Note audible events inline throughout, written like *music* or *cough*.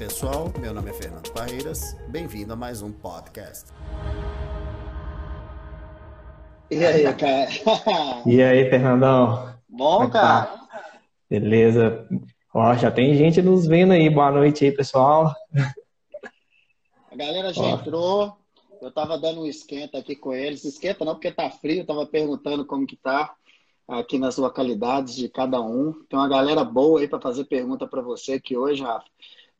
pessoal, meu nome é Fernando Parreiras, bem-vindo a mais um podcast. E aí, cara? E aí, Fernandão? Bom, é cara? Tá? Beleza. Ó, já tem gente nos vendo aí. Boa noite aí, pessoal. A galera já Ó. entrou. Eu tava dando um esquenta aqui com eles. Esquenta não, porque tá frio. Eu tava perguntando como que tá aqui nas localidades de cada um. Tem uma galera boa aí para fazer pergunta para você aqui hoje, Rafa.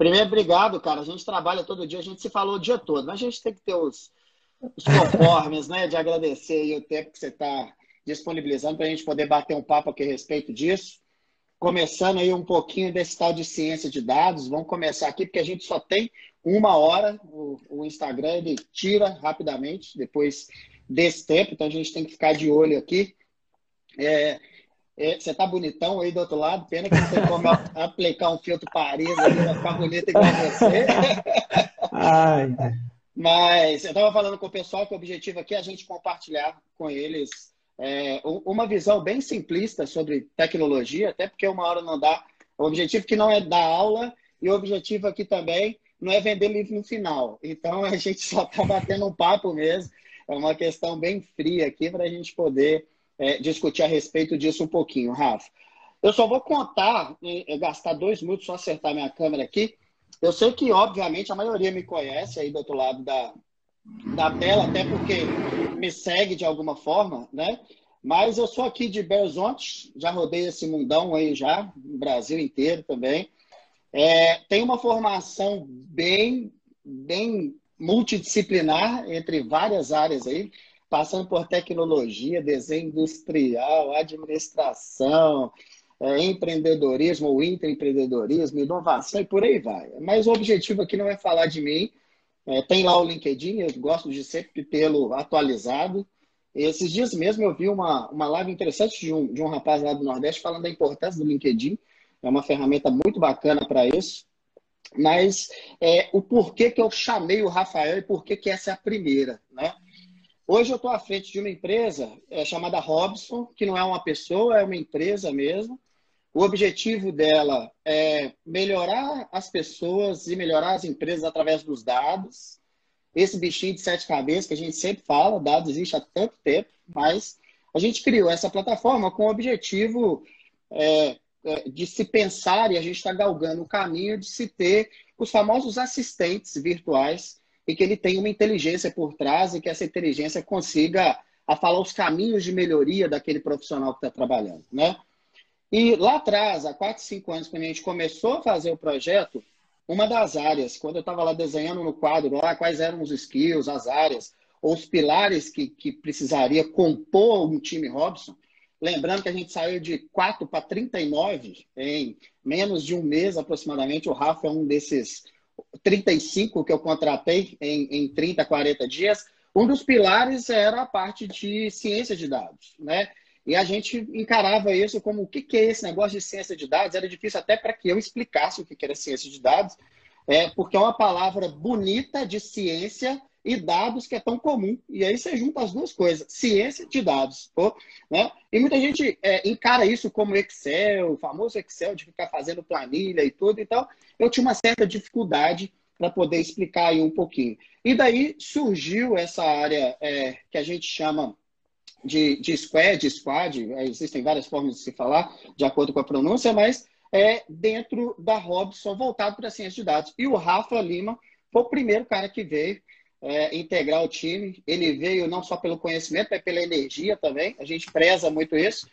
Primeiro, obrigado, cara. A gente trabalha todo dia, a gente se falou o dia todo, mas a gente tem que ter os, os conformes, né? De agradecer o tempo que você está disponibilizando para a gente poder bater um papo aqui a respeito disso. Começando aí um pouquinho desse tal de ciência de dados. Vamos começar aqui, porque a gente só tem uma hora. O, o Instagram ele tira rapidamente depois desse tempo, então a gente tem que ficar de olho aqui. É, você tá bonitão aí do outro lado, pena que não tem como *laughs* aplicar um filtro Paris ali, vai ficar bonito igual você. Ai. Mas eu estava falando com o pessoal que o objetivo aqui é a gente compartilhar com eles é, uma visão bem simplista sobre tecnologia, até porque uma hora não dá. O objetivo que não é dar aula e o objetivo aqui também não é vender livro no final. Então a gente só está batendo um papo mesmo. É uma questão bem fria aqui para a gente poder é, discutir a respeito disso um pouquinho, Rafa. Eu só vou contar, gastar dois minutos só acertar minha câmera aqui. Eu sei que, obviamente, a maioria me conhece aí do outro lado da, da tela, até porque me segue de alguma forma, né? Mas eu sou aqui de Belo Horizonte, já rodei esse mundão aí já, no Brasil inteiro também. É, tem uma formação bem, bem multidisciplinar entre várias áreas aí passando por tecnologia, desenho industrial, administração, é, empreendedorismo ou intraempreendedorismo, inovação e por aí vai. Mas o objetivo aqui não é falar de mim. É, tem lá o LinkedIn, eu gosto de sempre tê-lo atualizado. Esses dias mesmo eu vi uma, uma live interessante de um, de um rapaz lá do Nordeste falando da importância do LinkedIn. É uma ferramenta muito bacana para isso. Mas é, o porquê que eu chamei o Rafael e por que essa é a primeira, né? Hoje eu estou à frente de uma empresa é, chamada Robson, que não é uma pessoa, é uma empresa mesmo. O objetivo dela é melhorar as pessoas e melhorar as empresas através dos dados. Esse bichinho de sete cabeças que a gente sempre fala, dados existe há tanto tempo, mas a gente criou essa plataforma com o objetivo é, é de se pensar e a gente está galgando o caminho de se ter os famosos assistentes virtuais e que ele tenha uma inteligência por trás e que essa inteligência consiga a falar os caminhos de melhoria daquele profissional que está trabalhando, né? E lá atrás, há 4, 5 anos, quando a gente começou a fazer o projeto, uma das áreas, quando eu estava lá desenhando no quadro lá quais eram os skills, as áreas, ou os pilares que, que precisaria compor um time Robson, lembrando que a gente saiu de 4 para 39 em menos de um mês aproximadamente, o Rafa é um desses 35 que eu contratei em, em 30, 40 dias, um dos pilares era a parte de ciência de dados, né? E a gente encarava isso como o que, que é esse negócio de ciência de dados? Era difícil até para que eu explicasse o que, que era ciência de dados, é, porque é uma palavra bonita de ciência e dados que é tão comum. E aí você junta as duas coisas, ciência de dados. Pô, né? E muita gente é, encara isso como Excel, o famoso Excel de ficar fazendo planilha e tudo. Então, eu tinha uma certa dificuldade para poder explicar aí um pouquinho. E daí surgiu essa área é, que a gente chama de, de squad, squad, existem várias formas de se falar, de acordo com a pronúncia, mas é dentro da Robson, voltado para a ciência de dados. E o Rafa Lima foi o primeiro cara que veio é, integrar o time. Ele veio não só pelo conhecimento, mas pela energia também. A gente preza muito isso.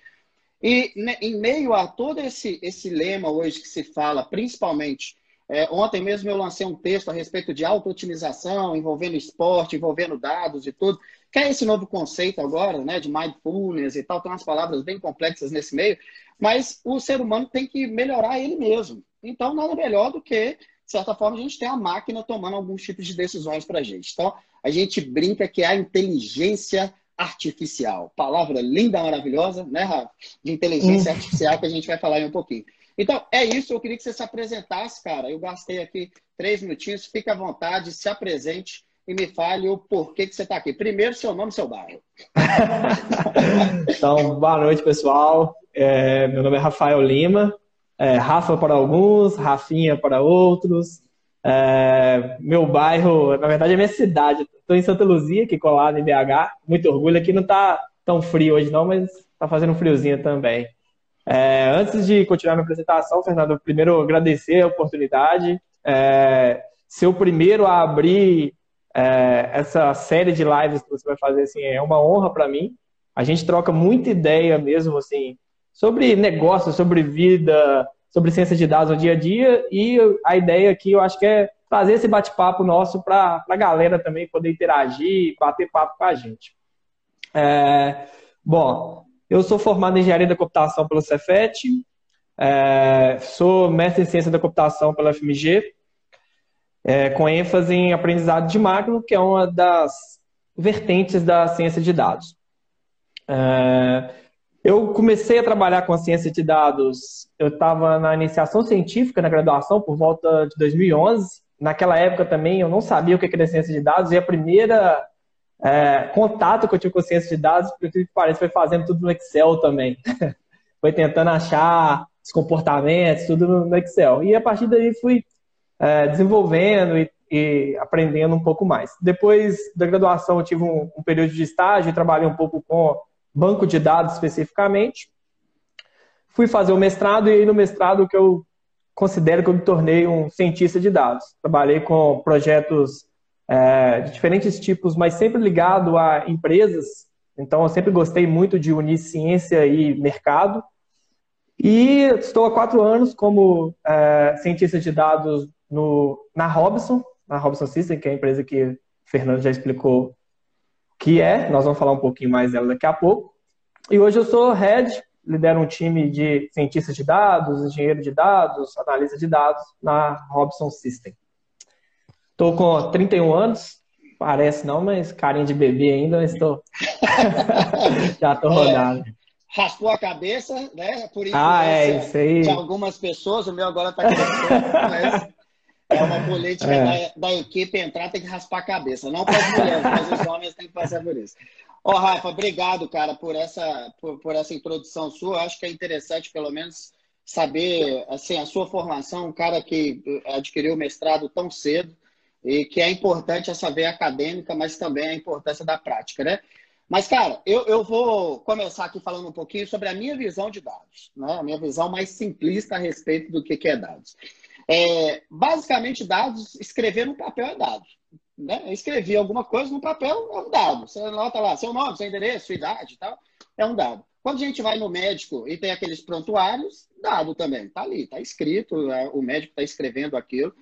E né, em meio a todo esse, esse lema hoje que se fala, principalmente, é, ontem mesmo eu lancei um texto a respeito de auto-otimização, envolvendo esporte, envolvendo dados e tudo, que é esse novo conceito agora, né, de mindfulness e tal, tem umas palavras bem complexas nesse meio, mas o ser humano tem que melhorar ele mesmo. Então, nada melhor do que de certa forma, a gente tem a máquina tomando alguns tipos de decisões para a gente. Então, a gente brinca que é a inteligência artificial. Palavra linda, maravilhosa, né, Rafa? De inteligência hum. artificial que a gente vai falar aí um pouquinho. Então, é isso. Eu queria que você se apresentasse, cara. Eu gastei aqui três minutinhos. Fique à vontade, se apresente e me fale o porquê que você está aqui. Primeiro, seu nome e seu bairro. *laughs* então, boa noite, pessoal. É, meu nome é Rafael Lima, é, Rafa para alguns, Rafinha para outros. É, meu bairro, na verdade, é minha cidade. Estou em Santa Luzia, aqui colado em BH. Muito orgulho. Aqui não está tão frio hoje, não, mas está fazendo um friozinho também. É, antes de continuar minha apresentação, Fernando, primeiro agradecer a oportunidade. É, ser o primeiro a abrir é, essa série de lives que você vai fazer assim, é uma honra para mim. A gente troca muita ideia mesmo assim sobre negócio, sobre vida, sobre ciência de dados no dia a dia e a ideia aqui eu acho que é fazer esse bate-papo nosso para a galera também poder interagir, bater papo com a gente. É, bom, eu sou formado em engenharia da computação pelo Cefet, é, sou mestre em ciência da computação pela FMG, é, com ênfase em aprendizado de máquina, que é uma das vertentes da ciência de dados. É, eu comecei a trabalhar com a ciência de dados, eu estava na iniciação científica, na graduação, por volta de 2011. Naquela época também eu não sabia o que era ciência de dados, e a primeira é, contato que eu tive com ciência de dados, por que parece, foi fazendo tudo no Excel também. *laughs* foi tentando achar os comportamentos, tudo no Excel. E a partir daí fui é, desenvolvendo e, e, aprendendo um pouco mais. Depois da graduação, eu tive um, um período de estágio trabalhei um pouco com banco de dados especificamente. Fui fazer o mestrado e aí no mestrado que eu considero que eu me tornei um cientista de dados. Trabalhei com projetos é, de diferentes tipos, mas sempre ligado a empresas. Então, eu sempre gostei muito de unir ciência e mercado. E estou há quatro anos como é, cientista de dados no, na Robson, na Robson System, que é a empresa que o Fernando já explicou que é. Nós vamos falar um pouquinho mais dela daqui a pouco. E hoje eu sou head, lidero um time de cientistas de dados, engenheiro de dados, analista de dados na Robson System. Estou com 31 anos, parece não, mas carinha de bebê ainda, mas estou. *laughs* já estou rodado. É, raspou a cabeça, né? Por ah, é, isso aí. de algumas pessoas, o meu agora está crescendo, mas é uma política é. da, da, equipe entrar, tem que raspar a cabeça. Não para as mulheres, mas os homens têm que passar por isso. Ó, oh, Rafa, obrigado, cara, por essa, por, por essa introdução sua. Acho que é interessante, pelo menos, saber assim, a sua formação, um cara que adquiriu o mestrado tão cedo e que é importante essa veia acadêmica, mas também a importância da prática, né? Mas, cara, eu, eu vou começar aqui falando um pouquinho sobre a minha visão de dados, né? a minha visão mais simplista a respeito do que, que é dados. É, basicamente, dados, escrever no papel é dados. Né? Escrever alguma coisa no papel é um dado. Você anota lá seu nome, seu endereço, sua idade e tal, é um dado. Quando a gente vai no médico e tem aqueles prontuários, dado também. Está ali, está escrito, é, o médico está escrevendo aquilo.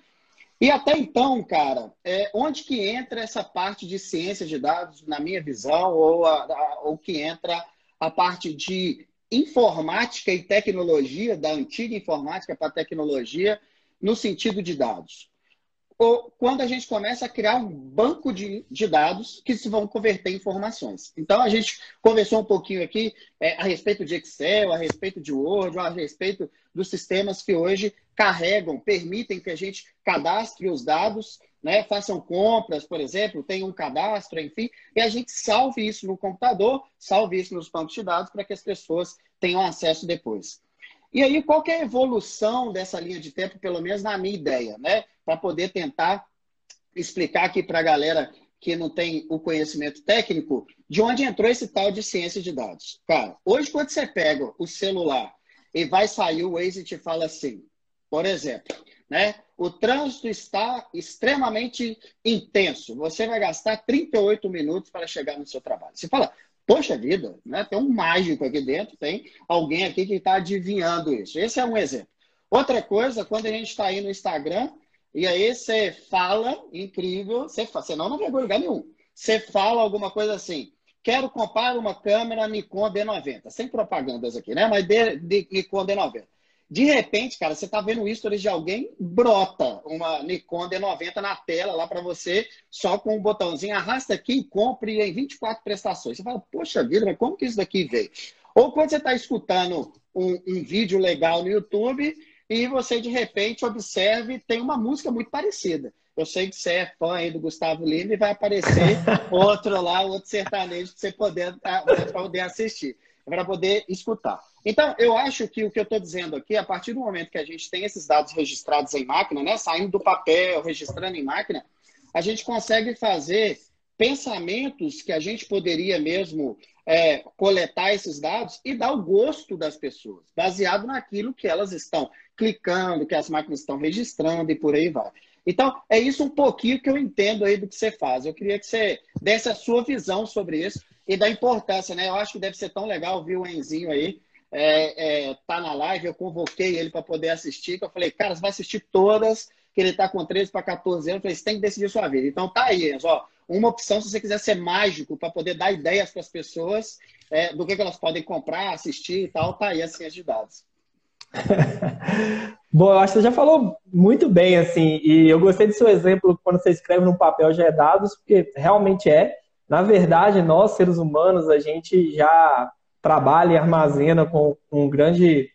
E até então, cara, é, onde que entra essa parte de ciência de dados, na minha visão, ou, a, a, ou que entra a parte de informática e tecnologia, da antiga informática para a tecnologia, no sentido de dados. Ou quando a gente começa a criar um banco de, de dados que se vão converter em informações. Então, a gente conversou um pouquinho aqui é, a respeito de Excel, a respeito de Word, a respeito dos sistemas que hoje carregam, permitem que a gente cadastre os dados, né, façam compras, por exemplo, tenham um cadastro, enfim, e a gente salve isso no computador, salve isso nos bancos de dados para que as pessoas tenham acesso depois. E aí, qual é a evolução dessa linha de tempo, pelo menos na minha ideia, né? Para poder tentar explicar aqui para a galera que não tem o conhecimento técnico, de onde entrou esse tal de ciência de dados. Cara, hoje quando você pega o celular e vai sair o Waze e te fala assim, por exemplo, né? O trânsito está extremamente intenso. Você vai gastar 38 minutos para chegar no seu trabalho. Você fala, Poxa vida, né? tem um mágico aqui dentro, tem alguém aqui que está adivinhando isso. Esse é um exemplo. Outra coisa, quando a gente está aí no Instagram, e aí você fala, incrível, você, fala, não não vergonha lugar nenhum. Você fala alguma coisa assim, quero comprar uma câmera Nikon D90, sem propagandas aqui, né? Mas Nikon D90. De repente, cara, você tá vendo o history de alguém, brota uma Nikon D90 na tela lá para você, só com um botãozinho, arrasta aqui e compre em 24 prestações. Você fala, poxa vida, mas como que isso daqui veio? Ou quando você está escutando um, um, vídeo legal no YouTube e você de repente observe tem uma música muito parecida. Eu sei que você é fã aí do Gustavo Lima e vai aparecer *laughs* outro lá, outro sertanejo para você poder, pra poder assistir, para poder escutar. Então, eu acho que o que eu estou dizendo aqui, a partir do momento que a gente tem esses dados registrados em máquina, né, saindo do papel, registrando em máquina, a gente consegue fazer pensamentos que a gente poderia mesmo é, coletar esses dados e dar o gosto das pessoas, baseado naquilo que elas estão clicando, que as máquinas estão registrando e por aí vai. Então, é isso um pouquinho que eu entendo aí do que você faz. Eu queria que você desse a sua visão sobre isso e da importância, né? Eu acho que deve ser tão legal ver o Enzinho aí, é, é, tá na live, eu convoquei ele para poder assistir, que eu falei, cara, você vai assistir todas, que ele está com 13 para 14 anos, eu falei, você tem que decidir sua vida. Então tá aí, Enzo, ó, uma opção se você quiser ser mágico para poder dar ideias para as pessoas é, do que, que, elas podem comprar, assistir e tal, tá aí a ciência de dados. *laughs* Bom, eu acho que você já falou muito bem, assim, e eu gostei do seu exemplo quando você escreve no papel já é dados, porque realmente é. Na verdade, nós, seres humanos, a gente já trabalha e armazena com um grande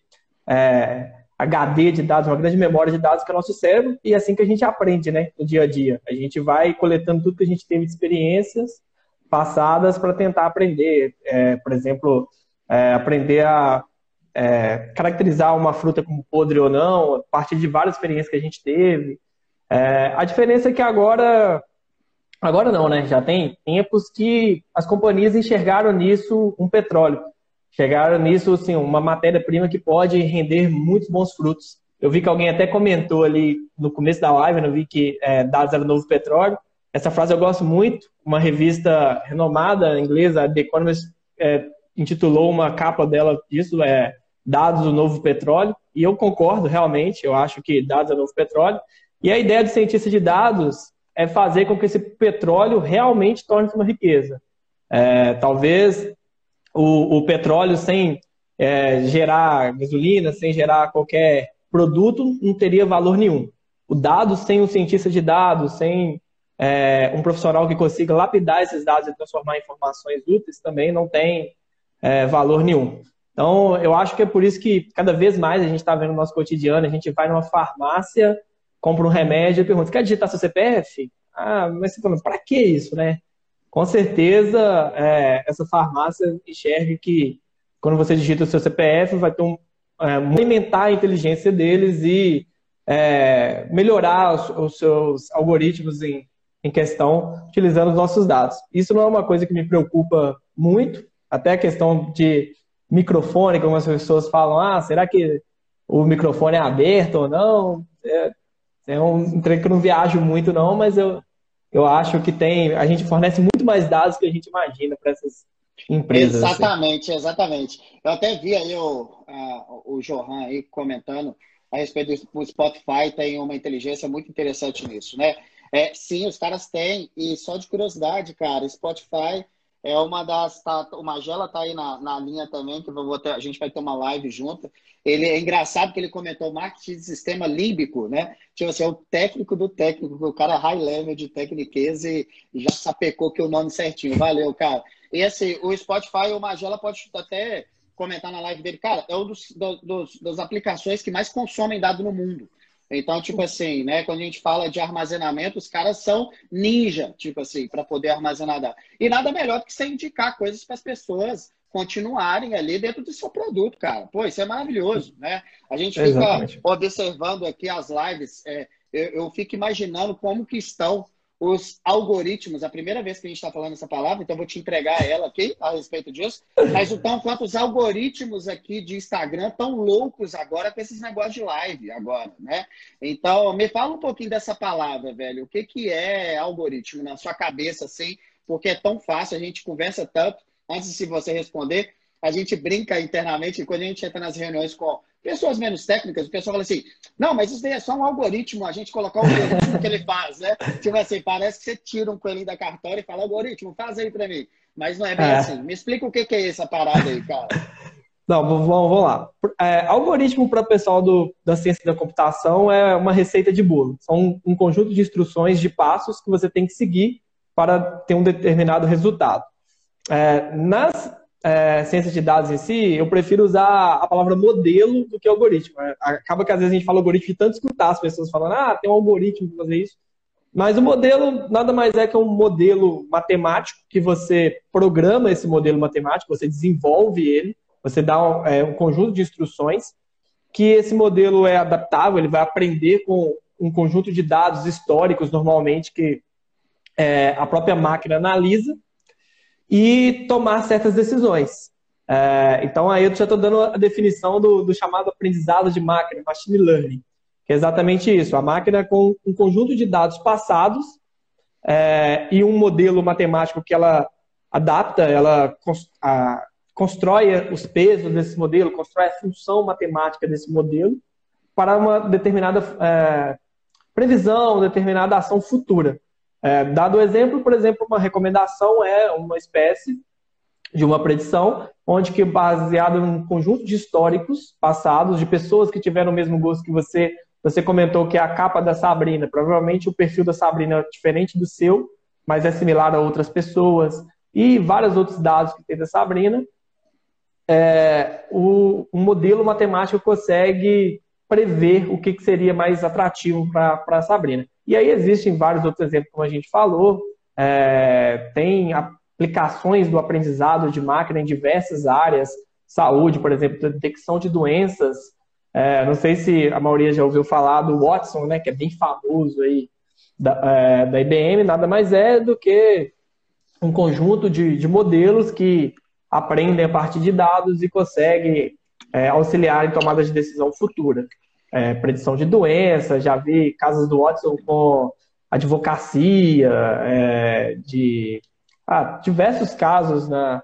é, HD de dados, uma grande memória de dados que é o nosso cérebro, e é assim que a gente aprende, né, no dia a dia. A gente vai coletando tudo que a gente teve de experiências passadas para tentar aprender. É, por exemplo, é, aprender a é, caracterizar uma fruta como podre ou não, a partir de várias experiências que a gente teve. É, a diferença é que agora, agora não, né? Já tem tempos que as companhias enxergaram nisso um petróleo. Chegaram nisso, assim, uma matéria-prima que pode render muitos bons frutos. Eu vi que alguém até comentou ali no começo da live, eu vi que é, dados era novo petróleo. Essa frase eu gosto muito. Uma revista renomada inglesa, The Economist, é, intitulou uma capa dela disso, é dados do novo petróleo. E eu concordo realmente, eu acho que dados é novo petróleo. E a ideia do cientista de dados é fazer com que esse petróleo realmente torne-se uma riqueza. É, talvez o, o petróleo sem é, gerar gasolina, sem gerar qualquer produto, não teria valor nenhum. O dado sem um cientista de dados, sem é, um profissional que consiga lapidar esses dados e transformar em informações úteis, também não tem é, valor nenhum. Então, eu acho que é por isso que cada vez mais a gente está vendo no nosso cotidiano, a gente vai numa farmácia, compra um remédio e pergunta, quer digitar seu CPF? Ah, mas você fala, para que isso, né? Com certeza é, essa farmácia enxerga que quando você digita o seu CPF, vai ter um, é, alimentar a inteligência deles e é, melhorar os, os, seus algoritmos em, em questão utilizando os nossos dados. Isso não é uma coisa que me preocupa muito, até a questão de microfone, como as pessoas falam, ah, será que o microfone é aberto ou não? É, é um trem que eu não viajo muito não, mas eu, eu acho que tem, a gente fornece muito mais dados que a gente imagina para essas empresas. Assim. Exatamente, assim. exatamente. Eu até vi aí o, o Johan aí comentando a respeito do Spotify, tem uma inteligência muito interessante nisso, né? É, sim, os caras têm, e só de curiosidade, cara, Spotify é uma das. Tá, o Magela tá aí na, na linha também, que ter, a gente vai ter uma live junto. Ele é engraçado que ele comentou marketing de sistema límbico, né? Tipo assim, é o técnico do técnico, o cara high level de tecniquez e já sapecou que o nome certinho. Valeu, cara. E assim, o Spotify, o Magela pode até comentar na live dele, cara, é um dos, dos, das aplicações que mais consomem dado no mundo. Então, tipo assim, né? Quando a gente fala de armazenamento, os caras são ninja, tipo assim, para poder armazenar. E nada melhor do que você indicar coisas para as pessoas continuarem ali dentro do seu produto, cara. Pô, isso é maravilhoso, né? A gente fica Exatamente. observando aqui as lives, é, eu, eu fico imaginando como que estão os algoritmos, a primeira vez que a gente está falando essa palavra, então vou te entregar ela aqui a respeito disso. Mas então, quanto os algoritmos aqui de Instagram tão loucos agora com esses negócios de live agora, né? Então, me fala um pouquinho dessa palavra, velho. O que, que é algoritmo na sua cabeça, assim? Porque é tão fácil, a gente conversa tanto. Antes de você responder, a gente brinca internamente, quando a gente entra nas reuniões com Pessoas menos técnicas, o pessoal fala assim, não, mas isso daí é só um algoritmo, a gente colocar o algoritmo que ele faz, né? Tipo assim, parece que você tira um coelhinho da cartória e fala, algoritmo, faz aí para mim. Mas não é bem é. assim. Me explica o que, que é essa parada aí, cara. *laughs* Não, vamos, vamos lá. É, algoritmo para o pessoal do, da ciência da computação é uma receita de bolo. São um, um conjunto de instruções, de passos que você tem que seguir para ter um determinado resultado. É, nas é, ciência de dados em si, eu prefiro usar a palavra modelo do que algoritmo. É, acaba que às vezes a gente fala algoritmo e tanto escutar as pessoas falando, ah, tem um algoritmo para fazer isso. Mas o modelo nada mais é que um modelo matemático que você programa esse modelo matemático, você desenvolve ele Você dá um, é, um conjunto de instruções que esse modelo é adaptável, ele vai aprender com um conjunto de dados históricos, normalmente, que é, a própria máquina analisa e tomar certas decisões. É, então, aí eu já estou dando a definição do, do, chamado aprendizado de máquina, machine learning, que é exatamente isso. A máquina com um conjunto de dados passados é, e um modelo matemático que ela adapta, ela constrói os pesos desse modelo, constrói a função matemática desse modelo para uma determinada é, previsão, determinada ação futura. É, dado o exemplo, por exemplo, uma recomendação é uma espécie de uma predição, onde que baseado em um conjunto de históricos passados, de pessoas que tiveram o mesmo gosto que você, você comentou que é a capa da Sabrina, provavelmente o perfil da Sabrina é diferente do seu, mas é similar a outras pessoas, e vários outros dados que tem da Sabrina, é, o, o modelo matemático consegue prever o que, que seria mais atrativo para a Sabrina. E aí existem vários outros exemplos, como a gente falou, é, tem aplicações do aprendizado de máquina em diversas áreas, saúde, por exemplo, detecção de doenças. É, não sei se a maioria já ouviu falar do Watson, né, que é bem famoso aí da, é, da IBM, nada mais é do que um conjunto de, de modelos que aprendem a partir de dados e conseguem é, auxiliar em tomada de decisão futura. É, predição de doenças, já vi casos do Watson com advocacia, é, de ah, diversos casos na,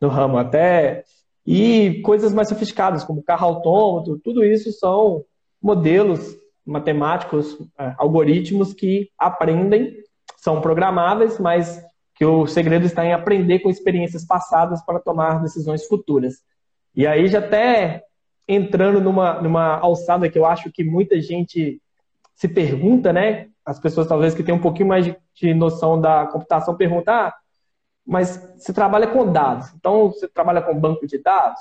no ramo até, e coisas mais sofisticadas, como carro autônomo, tudo isso são modelos matemáticos, é, algoritmos que aprendem, são programáveis, mas que o segredo está em aprender com experiências passadas para tomar decisões futuras. E aí já até entrando numa, numa alçada que eu acho que muita gente se pergunta, né? As pessoas talvez que têm um pouquinho mais de, noção da computação perguntam, ah, mas você trabalha com dados, então você trabalha com banco de dados?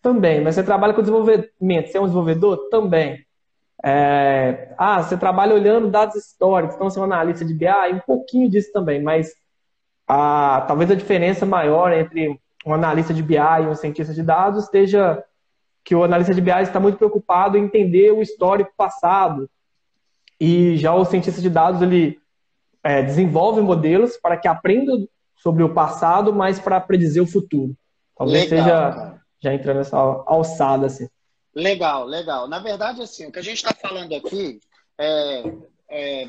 Também, mas você trabalha com desenvolvimento, você é um desenvolvedor? Também. É, ah, você trabalha olhando dados históricos, então você é um analista de BI, um pouquinho disso também, mas a, talvez a diferença maior entre um analista de BI e um cientista de dados esteja que o analista de BI está muito preocupado em entender o histórico passado e já o cientista de dados ele é, desenvolve modelos para que aprenda sobre o passado, mas para predizer o futuro. Talvez legal, seja cara. já entrando nessa alçada assim. Legal, legal. Na verdade, assim, o que a gente está falando aqui é, é,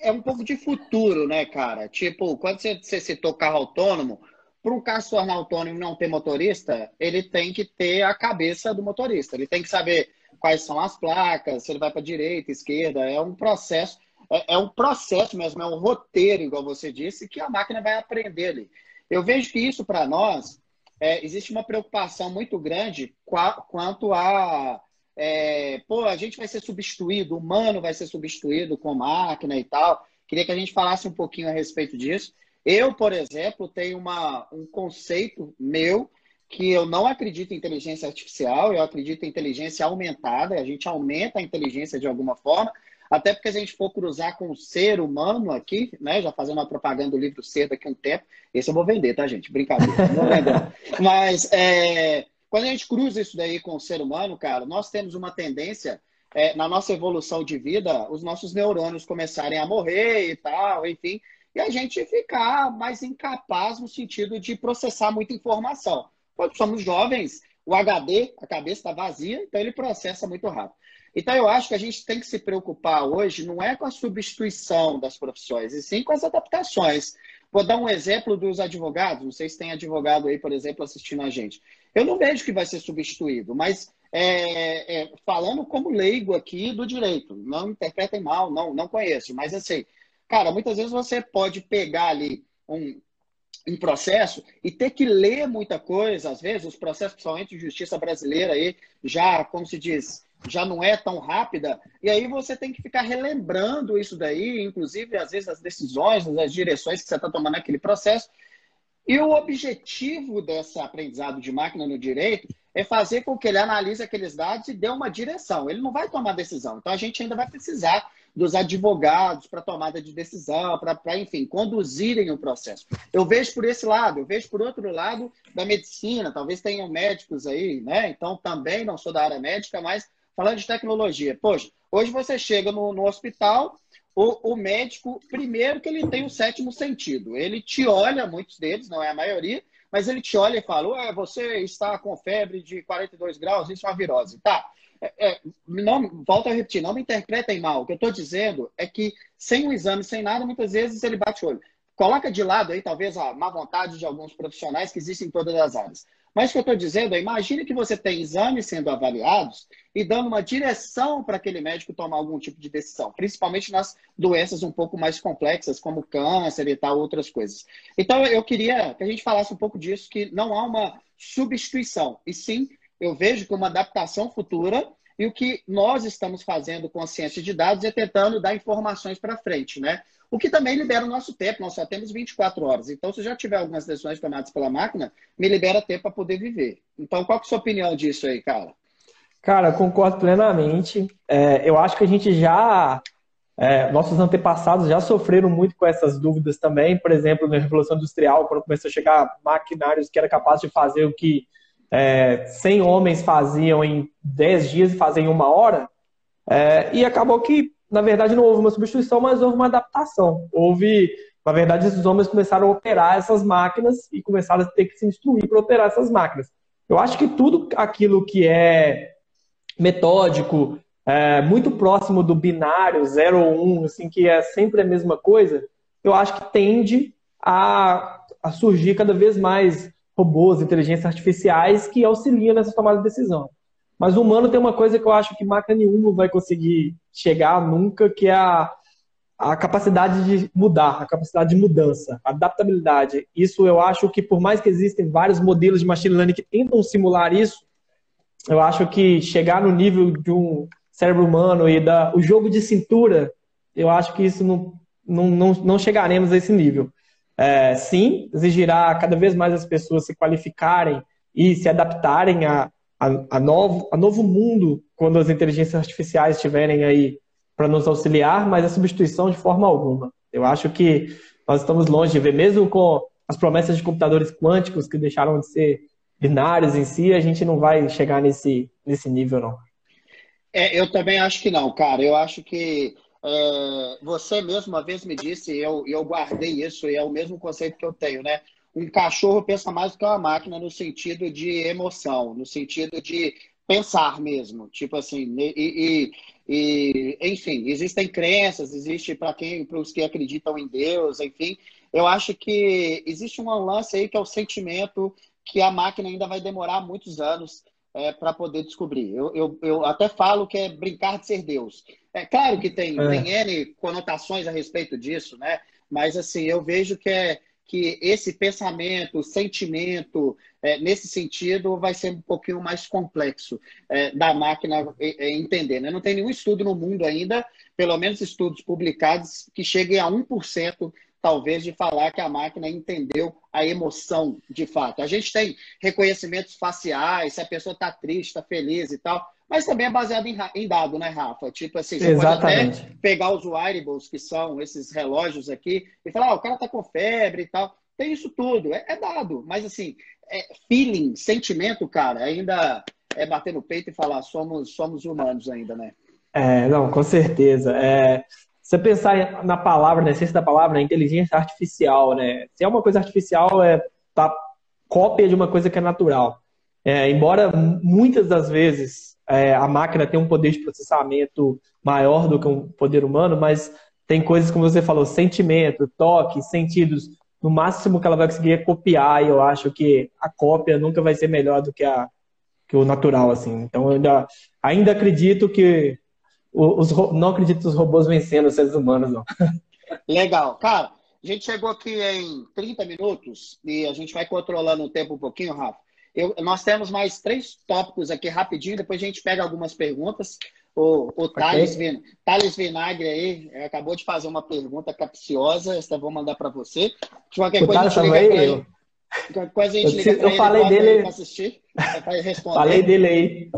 é um pouco de futuro, né, cara? Tipo, quando você, você citou carro autônomo, para um carro se tornar autônomo e não ter motorista, ele tem que ter a cabeça do motorista. Ele tem que saber quais são as placas, se ele vai para direita, esquerda. É um processo, é, é, um processo mesmo, é um roteiro, igual você disse, que a máquina vai aprender ali. Eu vejo que isso para nós é, existe uma preocupação muito grande quanto a é, pô, a gente vai ser substituído, o humano vai ser substituído com máquina e tal. Queria que a gente falasse um pouquinho a respeito disso. Eu, por exemplo, tenho uma, um conceito meu que eu não acredito em inteligência artificial, eu acredito em inteligência aumentada, a gente aumenta a inteligência de alguma forma, até porque se a gente for cruzar com o ser humano aqui, né, já fazendo uma propaganda do livro Ser daqui a um tempo, esse eu vou vender, tá, gente? Brincadeira, não vou vender. *laughs* Mas é, quando a gente cruza isso daí com o ser humano, cara, nós temos uma tendência, é, na nossa evolução de vida, os nossos neurônios começarem a morrer e tal, enfim, e a gente ficar mais incapaz no sentido de processar muita informação. Quando somos jovens, o HD, a cabeça está vazia, então ele processa muito rápido. Então, eu acho que a gente tem que se preocupar hoje não é com a substituição das profissões, e sim com as adaptações. Vou dar um exemplo dos advogados. Não sei se tem advogado aí, por exemplo, assistindo a gente. Eu não vejo que vai ser substituído, mas é, é, falando como leigo aqui do direito, não interpretem mal, não, não conheço, mas assim, cara, muitas vezes você pode pegar ali um, um processo e ter que ler muita coisa, às vezes, os processos, principalmente de justiça brasileira aí, já, como se diz, já não é tão rápida, e aí você tem que ficar relembrando isso daí, inclusive, às vezes, as decisões, as direções que você está tomando naquele processo. E o objetivo desse aprendizado de máquina no direito é fazer com que ele analise aqueles dados e dê uma direção. Ele não vai tomar decisão. Então, a gente ainda vai precisar dos advogados para tomada de decisão, para, enfim, conduzirem o processo. Eu vejo por esse lado, eu vejo por outro lado da medicina, talvez tenham médicos aí, né? Então, também não sou da área médica, mas falando de tecnologia. Poxa, hoje você chega no, no hospital, o, o, médico, primeiro que ele tem o sétimo sentido. Ele te olha, muitos deles, não é a maioria, mas ele te olha e fala: você está com febre de 42 graus, isso é uma virose. Tá. É, é, não, volto a repetir, não me interpretem mal. O que eu estou dizendo é que sem o exame, sem nada, muitas vezes ele bate o olho. Coloca de lado aí, talvez, a má vontade de alguns profissionais que existem em todas as áreas. Mas o que eu estou dizendo é, imagine que você tem exames sendo avaliados e dando uma direção para aquele médico tomar algum tipo de decisão, principalmente nas doenças um pouco mais complexas, como câncer e tal, outras coisas. Então, eu queria que a gente falasse um pouco disso, que não há uma substituição, e sim, eu vejo como adaptação futura e o que nós estamos fazendo com a ciência de dados é tentando dar informações para frente, né? O que também libera o nosso tempo, nós só temos 24 horas. Então, se já tiver algumas decisões tomadas pela máquina, me libera tempo para poder viver. Então, qual é a sua opinião disso aí, cara? Cara, concordo plenamente. É, eu acho que a gente já. É, nossos antepassados já sofreram muito com essas dúvidas também. Por exemplo, na Revolução Industrial, quando começou a chegar maquinários que eram capazes de fazer o que é, 100 homens faziam em 10 dias e faziam em uma hora. É, e acabou que na verdade, não houve uma substituição, mas houve uma adaptação. Houve, na verdade, esses homens começaram a operar essas máquinas e começaram a ter que se instruir para operar essas máquinas. Eu acho que tudo aquilo que é metódico, é, muito próximo do binário, 0 ou 1, um, assim, que é sempre a mesma coisa, eu acho que tende a, a surgir cada vez mais robôs, inteligências artificiais que auxiliam nessa tomada de decisão. Mas o humano tem uma coisa que eu acho que máquina nenhuma vai conseguir chegar nunca, que é a, a capacidade de mudar, a capacidade de mudança, adaptabilidade. Isso eu acho que, por mais que existem vários modelos de machine learning que tentam simular isso, eu acho que chegar no nível de um cérebro humano e da, o jogo de cintura, eu acho que isso não, não, não, não chegaremos a esse nível. É, sim, exigirá cada vez mais as pessoas se qualificarem e se adaptarem a, a, a, novo, a novo mundo quando as inteligências artificiais estiverem aí para nos auxiliar, mas a substituição de forma alguma. Eu acho que nós estamos longe de ver, mesmo com as promessas de computadores quânticos que deixaram de ser binários em si, a gente não vai chegar nesse, nesse nível, não. É, eu também acho que não, cara. Eu acho que é, você mesmo uma vez me disse, e eu, eu guardei isso, e é o mesmo conceito que eu tenho, né? um cachorro pensa mais do que uma máquina no sentido de emoção, no sentido de pensar mesmo. Tipo assim, e, e, e enfim, existem crenças, existe para quem, para os que acreditam em Deus, enfim. Eu acho que existe um lance aí que é o sentimento que a máquina ainda vai demorar muitos anos é, para poder descobrir. Eu, eu, eu, até falo que é brincar de ser Deus. É claro que tem, é. tem N conotações a respeito disso, né? Mas assim, eu vejo que é que esse pensamento, sentimento, é, nesse sentido, vai ser um pouquinho mais complexo é, da máquina é, é entender. Né? Não tem nenhum estudo no mundo ainda, pelo menos estudos publicados, que cheguem a 1%, talvez, de falar que a máquina entendeu a emoção de fato. A gente tem reconhecimentos faciais, se a pessoa está triste, está feliz e tal, mas também é baseado em, em, dado, né, Rafa? Tipo assim, você Exatamente. pode até pegar os wearables, que são esses relógios aqui, e falar, ah, o cara tá com febre e tal. Tem isso tudo, é, é dado. Mas assim, é feeling, sentimento, cara, ainda é bater no peito e falar, somos, somos humanos ainda, né? É, não, com certeza. É, você pensar na palavra, na essência da palavra, na inteligência artificial, né? Se é uma coisa artificial, é tá cópia de uma coisa que é natural. É, embora muitas das vezes é, a máquina tem um poder de processamento maior do que um poder humano, mas tem coisas, como você falou, sentimento, toque, sentidos. No máximo que ela vai conseguir é copiar, e eu acho que a cópia nunca vai ser melhor do que, a, que o natural, assim. Então, eu ainda, ainda acredito que os, não acredito nos robôs vencendo os seres humanos, não. Legal. Cara, a gente chegou aqui em 30 minutos e a gente vai controlando o tempo um pouquinho, Rafa. Eu, nós temos mais três tópicos aqui rapidinho, depois a gente pega algumas perguntas. O, o Thales, okay. Thales Vinagre aí eh, acabou de fazer uma pergunta capciosa, esta vou mandar para você. Qualquer o coisa a gente liga ele. Qualquer coisa a gente liga ele. Eu falei dele. Para assistir. Falei dele aí.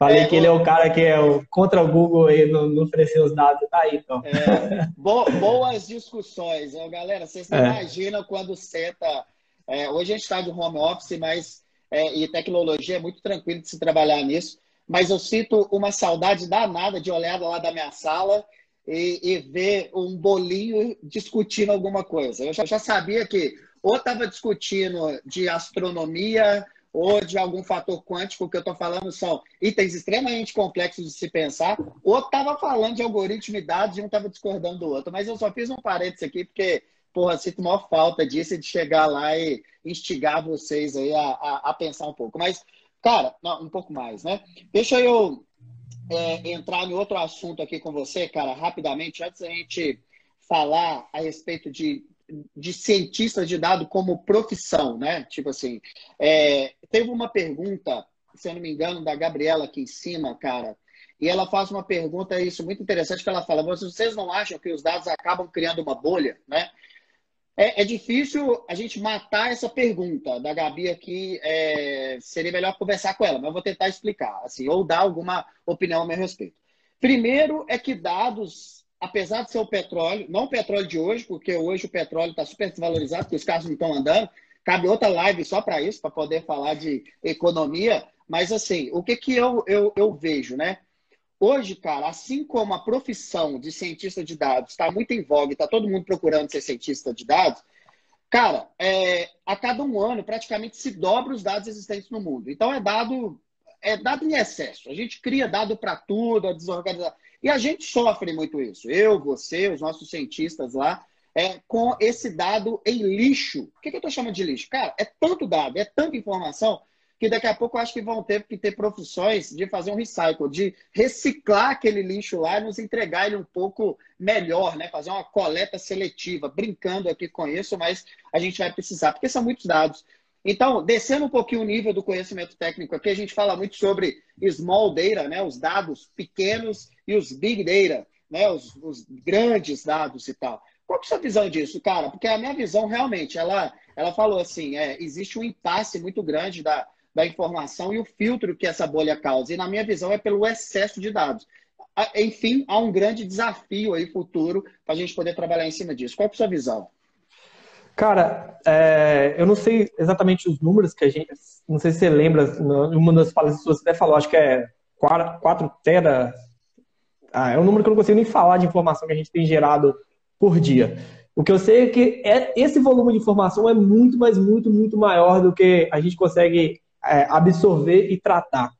Falei é, que ele é o cara que é o, contra o Google e não, não oferecer os dados. Tá aí, então. É, boas discussões. Galera, vocês é. imaginam quando senta. É, hoje a gente está de home office, mas é, e tecnologia é muito tranquilo de se trabalhar nisso. Mas eu sinto uma saudade danada de olhar lá da minha sala e, e ver um bolinho discutindo alguma coisa. Eu já, já sabia que ou estava discutindo de astronomia ou de algum fator quântico, que eu estou falando são itens extremamente complexos de se pensar, ou estava falando de algoritmo e dados e um estava discordando do outro. Mas eu só fiz um parênteses aqui, porque, porra, sinto maior falta disso de chegar lá e instigar vocês aí a, a, a pensar um pouco. Mas, cara, não, um pouco mais, né? Deixa eu é, entrar em outro assunto aqui com você, cara, rapidamente, antes da gente falar a respeito de de cientista de dado como profissão, né? Tipo assim, é, teve uma pergunta, se eu não me engano, da Gabriela aqui em cima, cara, e ela faz uma pergunta, isso muito interessante, que ela fala, vocês não acham que os dados acabam criando uma bolha, né? É, é difícil a gente matar essa pergunta da Gabi aqui, é, seria melhor conversar com ela, mas eu vou tentar explicar, assim, ou dar alguma opinião a meu respeito. Primeiro é que dados apesar de ser o petróleo, não o petróleo de hoje, porque hoje o petróleo está super desvalorizado, porque os carros não estão andando. Cabe outra live só para isso, para poder falar de economia. Mas, assim, o que, que eu, eu, eu vejo, né? Hoje, cara, assim como a profissão de cientista de dados está muito em voga, está todo mundo procurando ser cientista de dados, cara, é, a cada um ano praticamente se dobra os dados existentes no mundo. Então é dado é dado em excesso. A gente cria dado para tudo, a desorganização. E a gente sofre muito isso. Eu, você, os nossos cientistas lá, é, com esse dado em lixo. O que, que eu estou chamando de lixo? Cara, é tanto dado, é tanta informação, que daqui a pouco eu acho que vão ter que ter profissões de fazer um recycle, de reciclar aquele lixo lá e nos entregar ele um pouco melhor, né? Fazer uma coleta seletiva, brincando aqui com isso, mas a gente vai precisar, porque são muitos dados. Então, descendo um pouquinho o nível do conhecimento técnico, aqui a gente fala muito sobre small data, né, os dados pequenos e os big data, né, os, os grandes dados e tal. Qual é a sua visão disso, cara? Porque a minha visão realmente, ela, ela falou assim, é, existe um impasse muito grande da, da informação e o filtro que essa bolha causa. E na minha visão é pelo excesso de dados. Enfim, há um grande desafio aí futuro para a gente poder trabalhar em cima disso. Qual é a sua visão? Cara, é, eu não sei exatamente os números que a gente. Não sei se você lembra, uma das palestras você até falou, acho que é 4, 4 tera. Ah, é um número que eu não consigo nem falar de informação que a gente tem gerado por dia. O que eu sei é que é, esse volume de informação é muito, mas muito, muito maior do que a gente consegue é, absorver e tratar.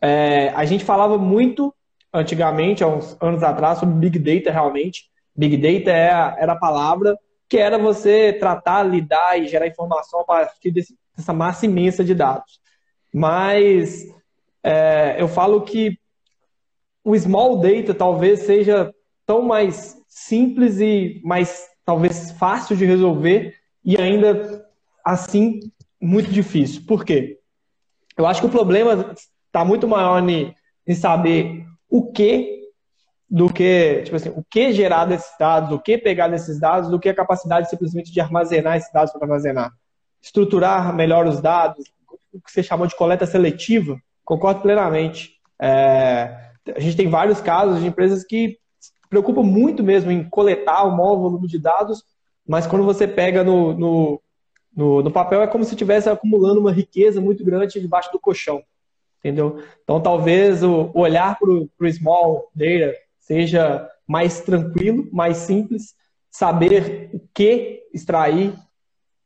É, a gente falava muito antigamente, há uns anos atrás, sobre Big Data realmente. Big Data é, era a palavra que era você tratar, lidar e gerar informação a partir desse, dessa massa imensa de dados. Mas é, eu falo que o small data talvez seja tão mais simples e mais talvez fácil de resolver e ainda assim muito difícil. Por quê? Eu acho que o problema está muito maior em, em saber o que do que, tipo assim, o que gerar desses dados, o que pegar desses dados, do que a capacidade simplesmente de armazenar esses dados para armazenar. Estruturar melhor os dados, o que você chamou de coleta seletiva, concordo plenamente. É, a gente tem vários casos de empresas que se preocupam muito mesmo em coletar o maior volume de dados, mas quando você pega no, no, no, no papel é como se estivesse acumulando uma riqueza muito grande debaixo do colchão. Entendeu? Então, talvez o, olhar para o small data seja mais tranquilo, mais simples, saber o que extrair,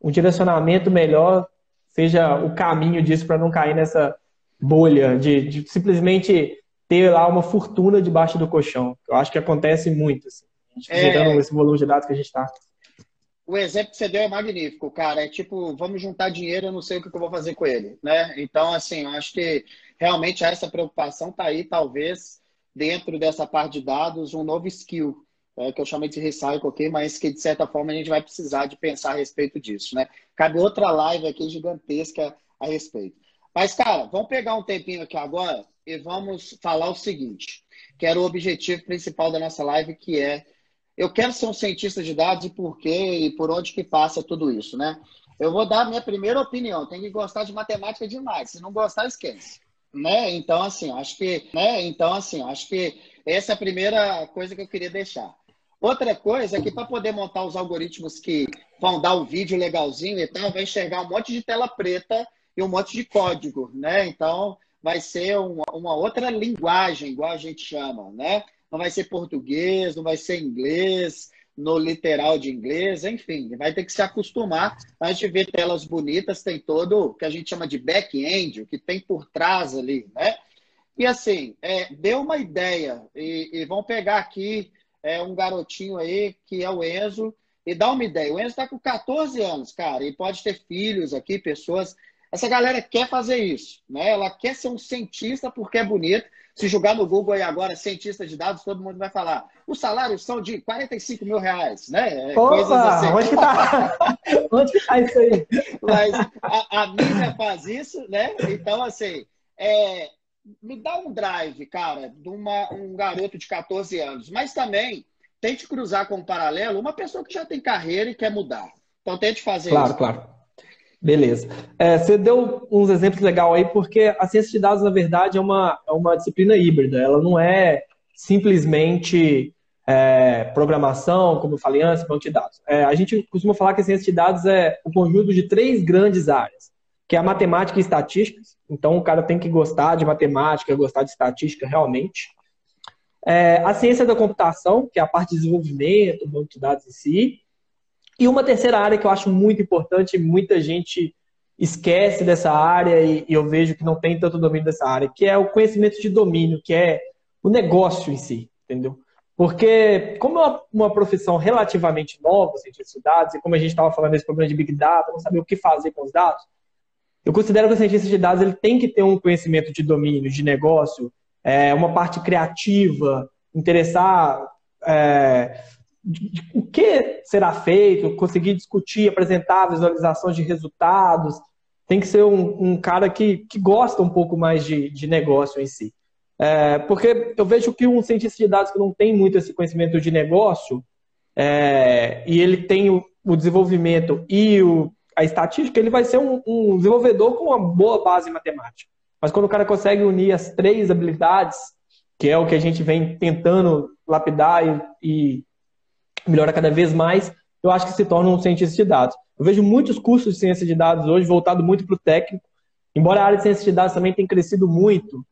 um direcionamento melhor seja o caminho disso para não cair nessa bolha de, de, simplesmente ter lá uma fortuna debaixo do colchão. Eu acho que acontece muito, assim, é... gerando esse volume de dados que a gente está. O exemplo que você deu é magnífico, cara. É tipo, vamos juntar dinheiro, eu não sei o que eu vou fazer com ele, né? Então, assim, eu acho que realmente essa preocupação está aí, talvez, dentro dessa parte de dados, um novo skill, é, que eu chamei de recycle aqui, mas que de certa forma a gente vai precisar de pensar a respeito disso, né? Cabe outra live aqui gigantesca a respeito. Mas, cara, vamos pegar um tempinho aqui agora e vamos falar o seguinte, que era o objetivo principal da nossa live, que é eu quero ser um cientista de dados e por quê e por onde que passa tudo isso, né? Eu vou dar a minha primeira opinião. Tem que gostar de matemática demais. Se não gostar, esquece. Né? Então, assim, acho que, né? Então, assim, acho que essa é a primeira coisa que eu queria deixar. Outra coisa é que para poder montar os algoritmos que vão dar o vídeo legalzinho e tal, vai enxergar um monte de tela preta e um monte de código, né? Então, vai ser uma, uma outra linguagem, igual a gente chama, né? Não vai ser português, não vai ser inglês, no literal de inglês, enfim, vai ter que se acostumar. A gente vê telas bonitas, tem todo o que a gente chama de back-end, o que tem por trás ali, né? E assim, é, deu uma ideia, e, e vão pegar aqui é, um garotinho aí, que é o Enzo, e dá uma ideia. O Enzo está com 14 anos, cara, e pode ter filhos aqui, pessoas. Essa galera quer fazer isso, né? Ela quer ser um cientista porque é bonito. Se jogar no Google aí agora, cientista de dados, todo mundo vai falar. Os salários são de 45 mil reais, né? É, Opa, Coisas assim. onde que tá? *laughs* onde que tá isso aí? Mas a, a mídia faz isso, né? Então, assim, é, me dá um drive, cara, de uma, um garoto de 14 anos. Mas também tente cruzar com um paralelo uma pessoa que já tem carreira e quer mudar. Então tente fazer claro, isso. Claro, claro. Beleza. É, você deu uns exemplos legais aí, porque a ciência de dados, na verdade, é uma, é uma disciplina híbrida. Ela não é simplesmente é, programação, como eu falei antes, banco de dados. É, a gente costuma falar que a ciência de dados é o conjunto de três grandes áreas, que é a matemática e estatística. Então, o cara tem que gostar de matemática, gostar de estatística realmente. É, a ciência da computação, que é a parte de desenvolvimento, banco de dados em si. E uma terceira área que eu acho muito importante, muita gente esquece dessa área e, eu vejo que não tem tanto domínio dessa área, que é o conhecimento de domínio, que é o negócio em si, entendeu? Porque, como é uma, profissão relativamente nova, cientista de dados, e como a gente estava falando desse problema de Big Data, não saber o que fazer com os dados, eu considero que o cientista de dados ele tem que ter um conhecimento de domínio, de negócio, é, uma parte criativa, interessar é, de, de, o que será feito, conseguir discutir, apresentar visualizações de resultados. Tem que ser um, um cara que, que gosta um pouco mais de, de negócio em si. É, porque eu vejo que um cientista de dados que não tem muito esse conhecimento de negócio, é, e ele tem o, o, desenvolvimento e o, a estatística, ele vai ser um, um desenvolvedor com uma boa base matemática. Mas quando o cara consegue unir as três habilidades, que é o que a gente vem tentando lapidar e, e melhora cada vez mais, eu acho que se torna um cientista de dados. Eu vejo muitos cursos de ciência de dados hoje voltado muito para o técnico, embora a área de ciência de dados também tenha crescido muito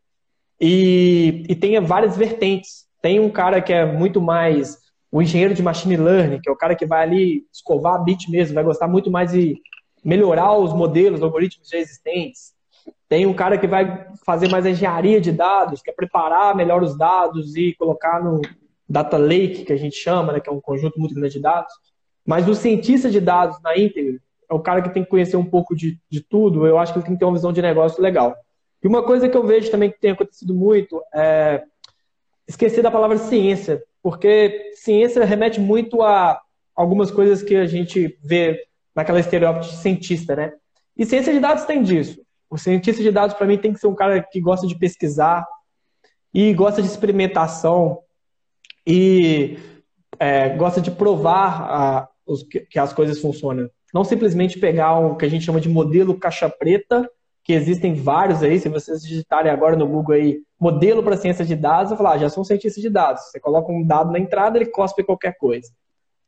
e, e tenha várias vertentes. Tem um cara que é muito mais o engenheiro de machine learning, que é o cara que vai ali escovar a bit mesmo, vai gostar muito mais de melhorar os modelos, algoritmos já existentes. Tem um cara que vai fazer mais engenharia de dados, que é preparar melhor os dados e colocar no, data lake, que a gente chama, né, que é um conjunto muito grande de dados. Mas o cientista de dados na Intel é o cara que tem que conhecer um pouco de, de tudo. Eu acho que ele tem que ter uma visão de negócio legal. E uma coisa que eu vejo também que tem acontecido muito é esquecer da palavra ciência, porque ciência remete muito a algumas coisas que a gente vê naquela estereótipo de cientista, né? E ciência de dados tem disso. O cientista de dados, para mim, tem que ser um cara que gosta de pesquisar e gosta de experimentação, e é, gosta de provar a, os, que as coisas funcionam. Não simplesmente pegar o que a gente chama de modelo caixa preta, que existem vários aí, se vocês digitarem agora no Google aí, modelo para ciência de dados, eu falar, ah, já sou um cientista de dados. Você coloca um dado na entrada, ele cospe qualquer coisa.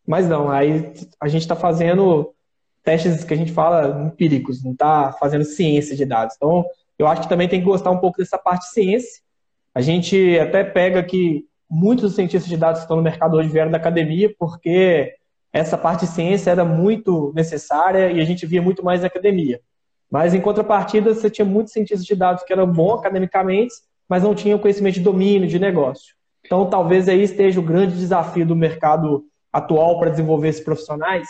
Mas não, aí a gente está fazendo testes que a gente fala empíricos, não está fazendo ciência de dados. Então, eu acho que também tem que gostar um pouco dessa parte de ciência. A gente até pega que muitos cientistas de dados que estão no mercado hoje vieram da academia, porque essa parte de ciência era muito necessária e a gente via muito mais na academia. Mas, em contrapartida, você tinha muitos cientistas de dados que eram bons academicamente, mas não tinham conhecimento de domínio, de negócio. Então, talvez aí esteja o grande desafio do mercado atual para desenvolver esses profissionais,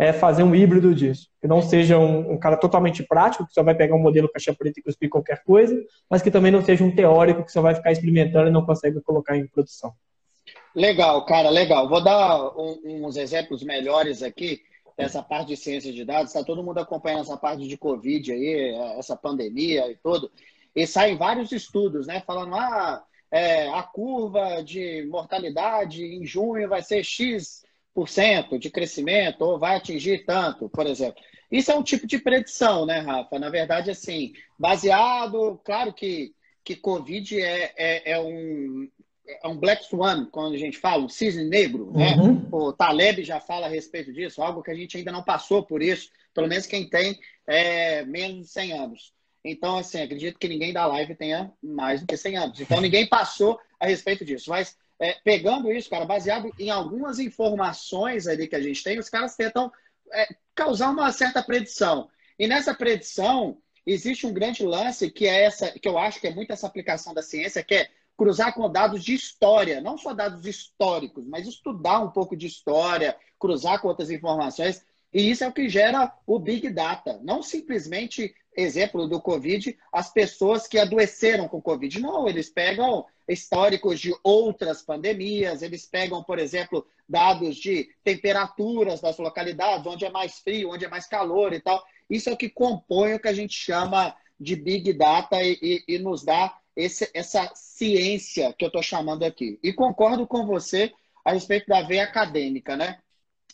é fazer um híbrido disso. Que não seja um, um, cara totalmente prático, que só vai pegar um modelo caixa preta e cuspir qualquer coisa, mas que também não seja um teórico que só vai ficar experimentando e não consegue colocar em produção. Legal, cara, legal. Vou dar um, uns exemplos melhores aqui dessa parte de ciência de dados. Está todo mundo acompanhando essa parte de Covid aí, essa pandemia e tudo. E saem vários estudos, né? Falando, ah, é, a curva de mortalidade em junho vai ser X de crescimento ou vai atingir tanto, por exemplo. Isso é um tipo de predição, né, Rafa? Na verdade, assim, baseado, claro que que Covid é, é, é um, é um Black Swan, quando a gente fala, um cisne negro, né? Uhum. O Taleb já fala a respeito disso, algo que a gente ainda não passou por isso, pelo menos quem tem é, menos de 100 anos. Então, assim, acredito que ninguém da live tenha mais do que 100 anos. Então, ninguém passou a respeito disso. Mas, é, pegando isso, cara, baseado em algumas informações ali que a gente tem, os caras tentam é, causar uma certa predição. E nessa predição, existe um grande lance que é essa, que eu acho que é muito essa aplicação da ciência, que é cruzar com dados de história, não só dados históricos, mas estudar um pouco de história, cruzar com outras informações. E isso é o que gera o Big Data. Não simplesmente, exemplo do Covid, as pessoas que adoeceram com Covid. Não, eles pegam históricos de outras pandemias, eles pegam, por exemplo, dados de temperaturas das localidades, onde é mais frio, onde é mais calor e tal. Isso é o que compõe o que a gente chama de Big Data e, e, e nos dá esse, essa ciência que eu estou chamando aqui. E concordo com você a respeito da veia acadêmica, né?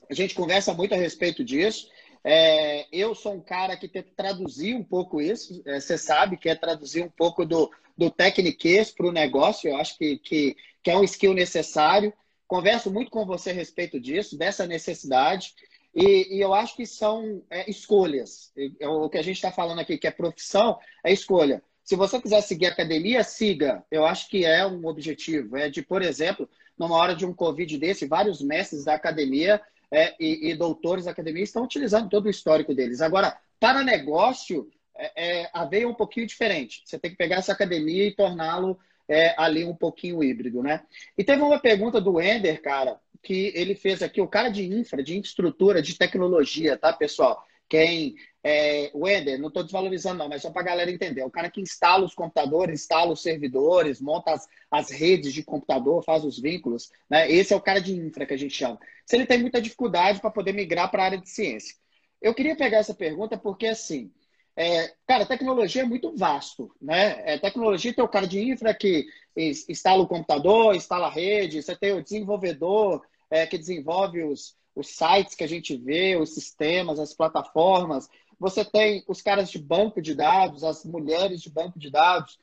A gente conversa muito a respeito disso. É, eu sou um cara que tenta traduzir um pouco isso. É, você sabe que é traduzir um pouco do, do técniquez para o negócio. Eu acho que, que, que é um skill necessário. Converso muito com você a respeito disso, dessa necessidade. E, e eu acho que são é, escolhas. O que a gente está falando aqui, que é profissão, é escolha. Se você quiser seguir academia, siga. Eu acho que é um objetivo. É de, por exemplo, numa hora de um Covid desse, vários mestres da academia é, e, e, doutores da academia estão utilizando todo o histórico deles. Agora, para negócio, é, é, a veia é um pouquinho diferente. Você tem que pegar essa academia e torná-lo é, ali um pouquinho híbrido, né? E teve uma pergunta do Ender, cara, que ele fez aqui, o cara de infra, de infraestrutura, de tecnologia, tá, pessoal? Quem é, o Ender, não estou desvalorizando, não, mas só para a galera entender. É o cara que instala os computadores, instala os servidores, monta as, as redes de computador, faz os vínculos. Né? Esse é o cara de infra que a gente chama. Se ele tem muita dificuldade para poder migrar para a área de ciência. Eu queria pegar essa pergunta porque, assim, é, cara, tecnologia é muito vasto, né? É, tecnologia tem o cara de infra que instala o computador, instala a rede, você tem o desenvolvedor é, que desenvolve os, os sites que a gente vê, os sistemas, as plataformas, você tem os caras de banco de dados, as mulheres de banco de dados,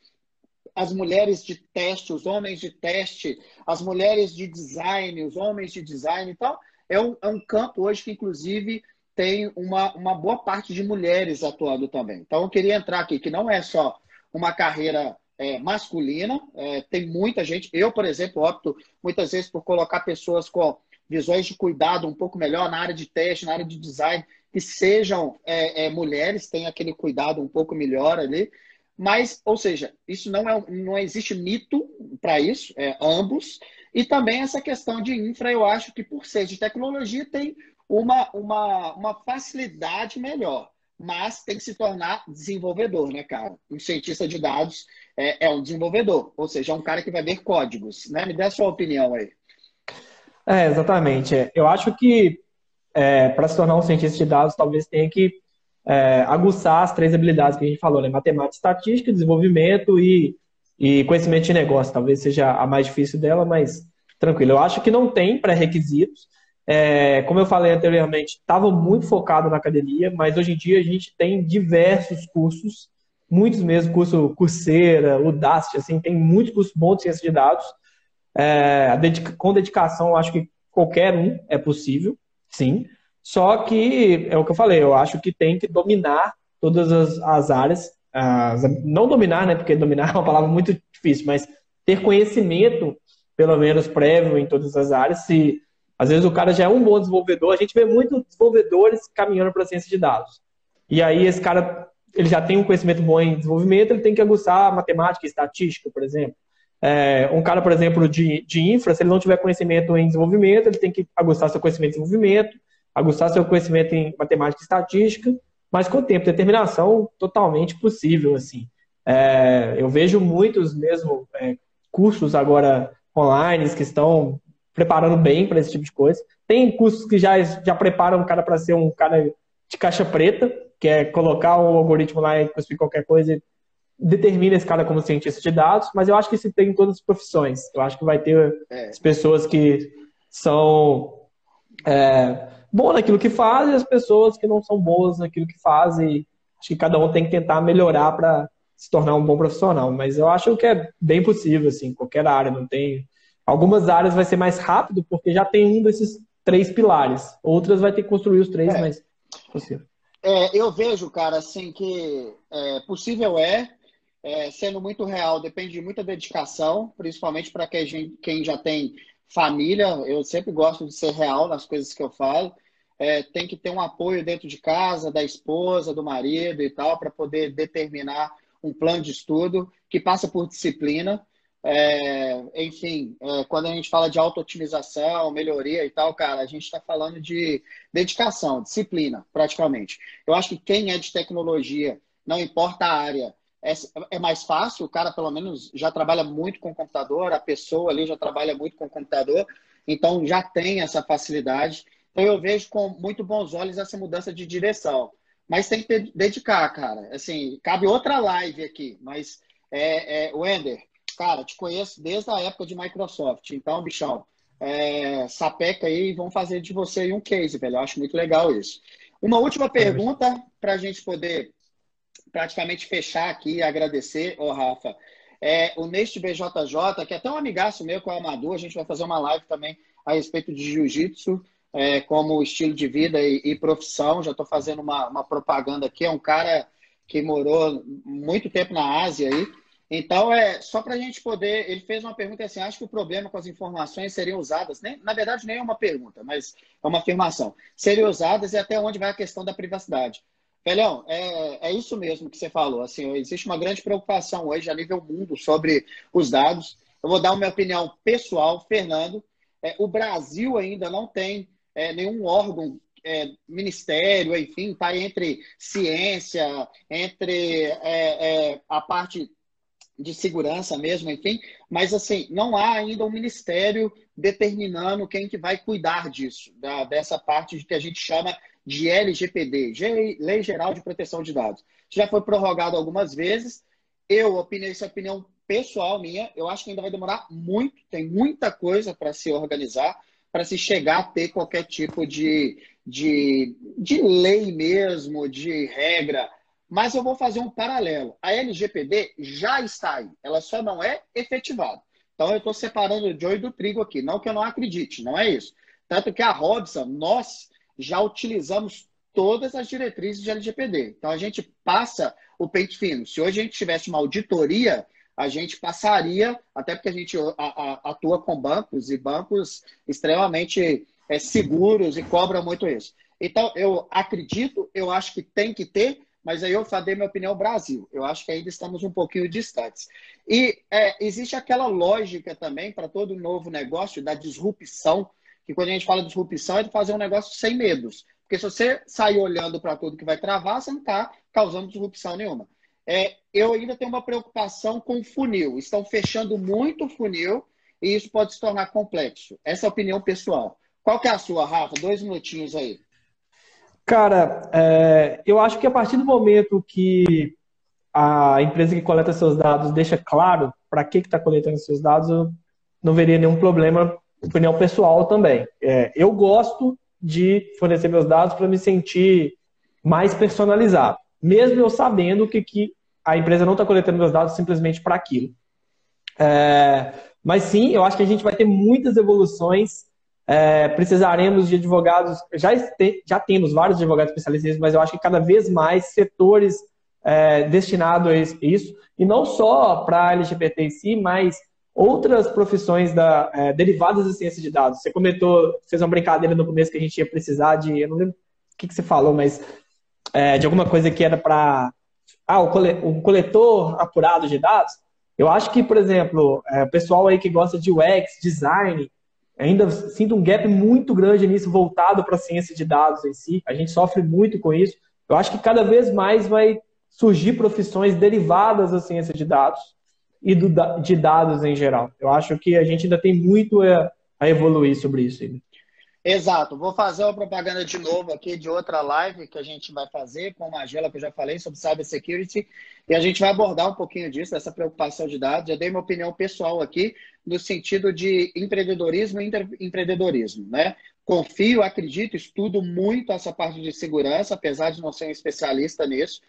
as mulheres de teste, os homens de teste, as mulheres de design, os homens de design. Então, é um, é um campo hoje que, inclusive, tem uma, uma boa parte de mulheres atuando também. Então, eu queria entrar aqui, que não é só uma carreira é, masculina, é, tem muita gente. Eu, por exemplo, opto muitas vezes por colocar pessoas com visões de cuidado um pouco melhor na área de teste, na área de design, que sejam é, é, mulheres, tenham aquele cuidado um pouco melhor ali. Mas, ou seja, isso não, é, não existe mito para isso, é ambos. E também essa questão de infra, eu acho que por ser de tecnologia tem uma, uma, uma facilidade melhor, mas tem que se tornar desenvolvedor, né, cara? Um cientista de dados é, é um desenvolvedor, ou seja, é um cara que vai ver códigos, né? Me dê a sua opinião aí. É, exatamente. Eu acho que é, para se tornar um cientista de dados, talvez tenha que é, aguçar as três habilidades que a gente falou, né? Matemática, estatística, desenvolvimento e, e conhecimento de negócio. Talvez seja a mais difícil dela, mas tranquilo. Eu acho que não tem pré-requisitos. É, como eu falei anteriormente, estava muito focado na academia, mas hoje em dia a gente tem diversos cursos, muitos mesmo, curso Coursera, Udacity, assim, tem muitos cursos bons de ciência de dados. É, dedica com dedicação, eu acho que qualquer um é possível sim. Só que é o que eu falei, eu acho que tem que dominar todas as, as áreas. As, não dominar, né? Porque dominar *laughs* é uma palavra muito difícil, mas ter conhecimento, pelo menos prévio, em todas as áreas. Se às vezes o cara já é um bom desenvolvedor, a gente vê muitos desenvolvedores caminhando para a ciência de dados. E aí esse cara ele já tem um conhecimento bom em desenvolvimento, ele tem que aguçar matemática estatística, por exemplo. É, um cara, por exemplo, de, de infra, se ele não tiver conhecimento em desenvolvimento, ele tem que aguçar seu conhecimento em desenvolvimento, aguçar seu conhecimento em matemática e estatística, mas com tempo, determinação totalmente possível, assim. É, eu vejo muitos mesmo é, cursos agora online que estão preparando bem para esse tipo de coisa. Tem cursos que já, já preparam o cara para ser um cara de caixa preta, que é colocar um algoritmo lá e cuspir qualquer coisa e determina esse cara como cientista de dados, mas eu acho que isso tem em todas as profissões. Eu acho que vai ter é. as pessoas que são é, boas naquilo que fazem e as pessoas que não são boas naquilo que fazem. Acho que cada um tem que tentar melhorar para se tornar um bom profissional. Mas eu acho que é bem possível, assim, qualquer área, não tem. Algumas áreas vai ser mais rápido, porque já tem um desses três pilares. Outras vai ter que construir os três, é. mas possível. É, eu vejo, cara, assim, que é, possível é, é, sendo muito real, depende de muita dedicação, principalmente para quem, quem já tem família. Eu sempre gosto de ser real nas coisas que eu falo. É, tem que ter um apoio dentro de casa, da esposa, do marido e tal, para poder determinar um plano de estudo que passa por disciplina. É, enfim, é, quando a gente fala de auto-otimização, melhoria e tal, cara, a gente está falando de dedicação, disciplina, praticamente. Eu acho que quem é de tecnologia, não importa a área, é, é mais fácil, o cara pelo menos já trabalha muito com computador, a pessoa ali já trabalha muito com computador, então já tem essa facilidade. Então eu vejo com muito bons olhos essa mudança de direção. Mas tem que dedicar, cara. Assim, cabe outra live aqui, mas é, é, Wender, cara, te conheço desde a época de Microsoft. Então, bichão, é, sapeca aí e vamos fazer de você um case, velho. Eu acho muito legal isso. Uma última pergunta para a gente poder praticamente fechar aqui e agradecer, ô Rafa. É, o Neste BJJ, que é até um amigaço meu com o Amador, a gente vai fazer uma live também a respeito de jiu-jitsu é, como estilo de vida e, e profissão. Já estou fazendo uma, uma propaganda aqui. É um cara que morou muito tempo na Ásia aí. Então, é só para a gente poder. Ele fez uma pergunta assim: acho que o problema com as informações seriam usadas, nem, na verdade, nem é uma pergunta, mas é uma afirmação. Seriam usadas e até onde vai a questão da privacidade. Felhão, é, é isso mesmo que você falou. Assim, existe uma grande preocupação hoje a nível mundo sobre os dados. Eu vou dar uma opinião pessoal, Fernando. É, o Brasil ainda não tem é, nenhum órgão é, ministério, enfim, está entre ciência, entre é, é, a parte de segurança mesmo, enfim, mas assim, não há ainda um ministério determinando quem que vai cuidar disso, da, dessa parte que a gente chama de LGPD, Lei Geral de Proteção de Dados. Já foi prorrogado algumas vezes, eu opinei essa opinião pessoal minha, eu acho que ainda vai demorar muito, tem muita coisa para se organizar, para se chegar a ter qualquer tipo de, de, de lei mesmo, de regra, mas eu vou fazer um paralelo. A LGPD já está aí, ela só não é efetivada. Então eu estou separando o joio do trigo aqui. Não que eu não acredite, não é isso. Tanto que a Robson, nós já utilizamos todas as diretrizes de LGPD. Então a gente passa o peito fino. Se hoje a gente tivesse uma auditoria, a gente passaria, até porque a gente atua com bancos e bancos extremamente é, seguros e cobram muito isso. Então, eu acredito, eu acho que tem que ter, mas aí eu falei minha opinião Brasil. Eu acho que ainda estamos um pouquinho distantes. E é, existe aquela lógica também para todo novo negócio da disrupção, que quando a gente fala de disrupção é de fazer um negócio sem medos. Porque se você sair olhando para tudo que vai travar, você não está causando disrupção nenhuma. É, eu ainda tenho uma preocupação com funil. Estão fechando muito funil e isso pode se tornar complexo. Essa é a opinião pessoal. Qual que é a sua, Rafa? Dois minutinhos aí. Cara, é, eu acho que a partir do momento que a empresa que coleta seus dados deixa claro para que está coletando seus dados, eu não veria nenhum problema, opinião pessoal também. É, eu gosto de fornecer meus dados para me sentir mais personalizado, mesmo eu sabendo que, que a empresa não está coletando meus dados simplesmente para aquilo. É, mas sim, eu acho que a gente vai ter muitas evoluções é, precisaremos de advogados, já, já temos vários advogados especialistas, mas eu acho que cada vez mais setores é, destinados a isso, e não só para a LGBT em si, mas outras profissões da, é, derivadas da ciência de dados. Você comentou, fez uma brincadeira no começo que a gente ia precisar de, eu não lembro o que, que você falou, mas é, de alguma coisa que era para ah, o coletor apurado de dados. Eu acho que, por exemplo, é, o pessoal aí que gosta de UX, design, ainda sinto um gap muito grande nisso voltado para a ciência de dados em si. A gente sofre muito com isso. Eu acho que cada vez mais vai surgir profissões derivadas da ciência de dados e do, de dados em geral. Eu acho que a gente ainda tem muito a, a evoluir sobre isso. Ainda. Exato. Vou fazer uma propaganda de novo aqui de outra live que a gente vai fazer com a Magela, que eu já falei sobre cybersecurity, e a gente vai abordar um pouquinho disso, dessa preocupação de dados. Já dei minha opinião pessoal aqui, no sentido de empreendedorismo e empreendedorismo, né? Confio, acredito, estudo muito essa parte de segurança, apesar de não ser um especialista nisso.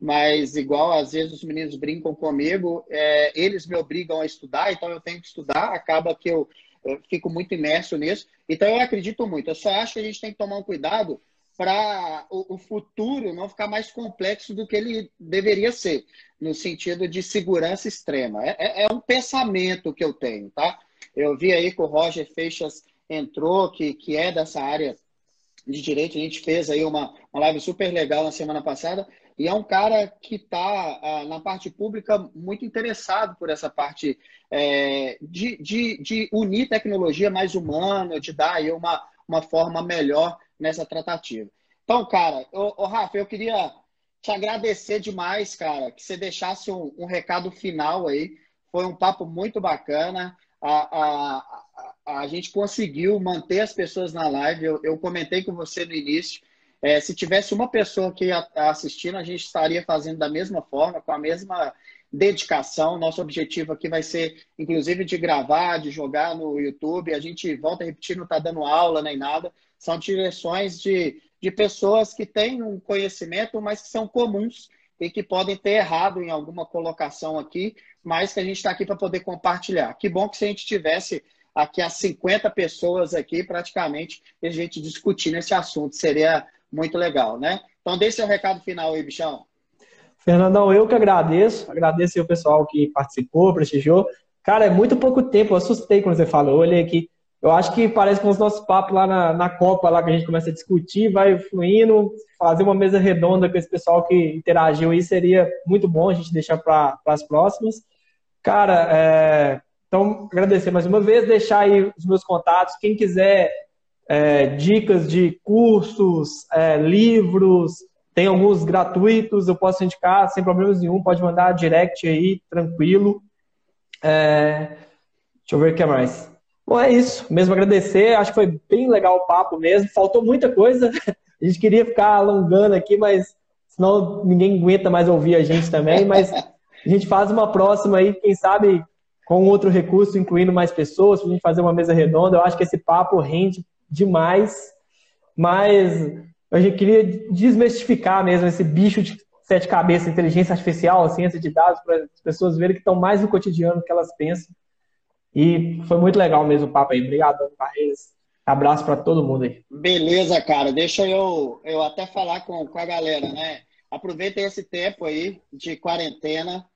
Mas igual às vezes os meninos brincam comigo, é, eles me obrigam a estudar, então eu tenho que estudar, acaba que eu, eu fico muito imerso nisso. Então eu acredito muito. Eu só acho que a gente tem que tomar um cuidado para o, o, futuro não ficar mais complexo do que ele deveria ser, no sentido de segurança extrema. É, é, é um pensamento que eu tenho, tá? Eu vi aí que o Roger Feixas entrou, que, que é dessa área de direito. A gente fez aí uma, uma live super legal na semana passada. E é um cara que está ah, na parte pública muito interessado por essa parte é, de, de, de, unir tecnologia mais humana, de dar aí uma, uma forma melhor nessa tratativa. Então, cara, ô, ô Rafa, eu queria te agradecer demais, cara, que você deixasse um, um recado final aí. Foi um papo muito bacana. A, a, a, a gente conseguiu manter as pessoas na live. Eu, eu comentei com você no início é, se tivesse uma pessoa aqui assistindo, a gente estaria fazendo da mesma forma, com a mesma dedicação. Nosso objetivo aqui vai ser, inclusive, de gravar, de jogar no YouTube. A gente volta a repetir, não está dando aula nem nada. São direções de, de pessoas que têm um conhecimento, mas que são comuns e que podem ter errado em alguma colocação aqui, mas que a gente está aqui para poder compartilhar. Que bom que se a gente tivesse aqui as 50 pessoas aqui, praticamente, a gente discutindo esse assunto. Seria muito legal, né? Então, dê seu recado final aí, bichão. Fernandão, eu que agradeço. Agradeço o pessoal que participou, prestigiou. Cara, é muito pouco tempo. Eu assustei quando você falou. Olhei aqui. Eu acho que parece com os nossos papos lá na, na Copa, lá que a gente começa a discutir, vai fluindo. Fazer uma mesa redonda com esse pessoal que interagiu aí seria muito bom a gente deixar para as próximas. Cara, é... então agradecer mais uma vez, deixar aí os meus contatos. Quem quiser é, dicas de cursos, é, livros, tem alguns gratuitos, eu posso indicar sem problemas nenhum, pode mandar direct aí, tranquilo. É, deixa eu ver o que mais. Bom, é isso. Mesmo agradecer, acho que foi bem legal o papo mesmo. Faltou muita coisa. *laughs* A gente queria ficar alongando aqui, mas senão ninguém aguenta mais ouvir a gente também. Mas a gente faz uma próxima aí, quem sabe com outro recurso, incluindo mais pessoas, a gente fazer uma mesa redonda. Eu acho que esse papo rende demais, mas a gente queria desmistificar mesmo esse bicho de sete cabeças, inteligência artificial, ciência de dados, para as pessoas verem que estão mais no cotidiano que elas pensam. E foi muito legal mesmo o papo aí. Obrigado, Barreiras. Abraço para todo mundo aí. Beleza, cara. Deixa eu, eu até falar com, com a galera, né? Aproveitem esse tempo aí de quarentena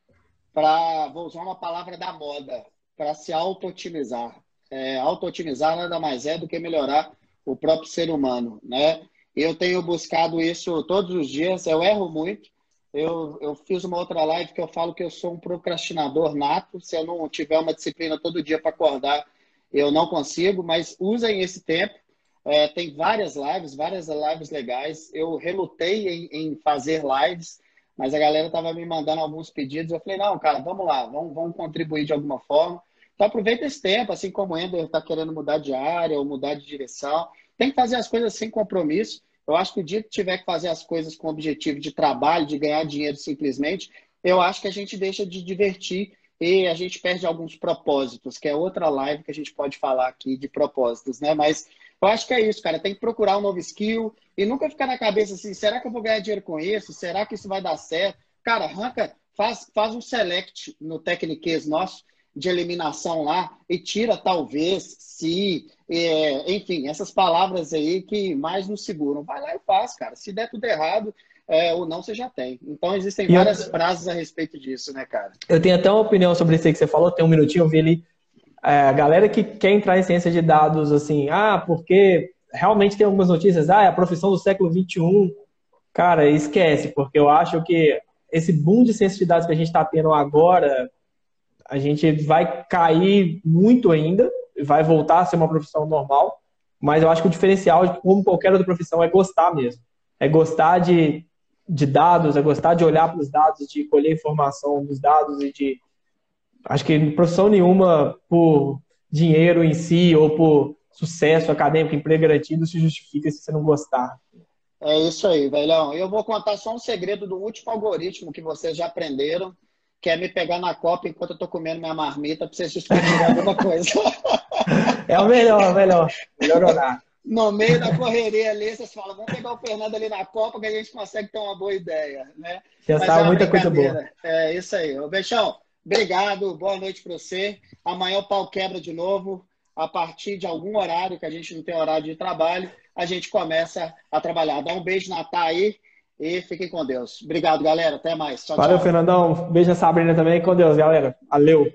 para, vou usar uma palavra da moda, para se auto-otimizar é, auto-otimizar nada mais é do que melhorar o próprio ser humano, né? Eu tenho buscado isso todos os dias, eu erro muito. Eu, eu fiz uma outra live que eu falo que eu sou um procrastinador nato. Se eu não tiver uma disciplina todo dia para acordar, eu não consigo, mas usem esse tempo. É, tem várias lives, várias lives legais. Eu relutei em, em fazer lives, mas a galera estava me mandando alguns pedidos. Eu falei, não, cara, vamos lá, vamos, vamos contribuir de alguma forma. Então aproveita esse tempo, assim como o Ender está querendo mudar de área ou mudar de direção. Tem que fazer as coisas sem compromisso. Eu acho que o dia que tiver que fazer as coisas com objetivo de trabalho, de ganhar dinheiro simplesmente, eu acho que a gente deixa de divertir e a gente perde alguns propósitos, que é outra live que a gente pode falar aqui de propósitos, né? Mas eu acho que é isso, cara. Tem que procurar um novo skill e nunca ficar na cabeça assim: será que eu vou ganhar dinheiro com isso? Será que isso vai dar certo? Cara, arranca, faz, faz um select no Techniques nosso de eliminação lá e tira talvez, se, é, enfim, essas palavras aí que mais nos seguram. Vai lá e faz, cara. Se der tudo errado, é, ou não, você já tem. Então existem e várias eu... frases a respeito disso, né, cara? Eu tenho até uma opinião sobre isso aí que você falou, tem um minutinho, eu vi ali. É, a galera que quer entrar em ciência de dados, assim, ah, porque realmente tem algumas notícias, ah, é a profissão do século XXI. Cara, esquece, porque eu acho que esse boom de ciência de dados que a gente está tendo agora, a gente vai cair muito ainda, vai voltar a ser uma profissão normal, mas eu acho que o diferencial, como qualquer outra profissão, é gostar mesmo. É gostar de, de dados, é gostar de olhar para os dados, de colher informação dos dados e de. Acho que profissão nenhuma, por dinheiro em si ou por sucesso acadêmico, emprego garantido, se justifica se você não gostar. É isso aí, velhão. Eu vou contar só um segredo do último algoritmo que vocês já aprenderam quer me pegar na copa enquanto eu tô comendo minha marmita pra vocês discutirem alguma coisa. *laughs* É o melhor, o melhor. Melhor orar. no meio da correria ali, vocês falam, vamos pegar o Fernando ali na Copa que a gente consegue ter uma boa ideia, né? Já Mas sabe é muita coisa boa. É isso aí. Ô, Bechão, obrigado, boa noite para você. Amanhã o pau quebra de novo. A partir de algum horário, que a gente não tem horário de trabalho, a gente começa a trabalhar. Dá um beijo na Tá aí e fiquem com Deus. Obrigado, galera. Até mais. Tchau, Valeu, tchau. Fernandão. Beijo na Sabrina também. Com Deus, galera. Valeu.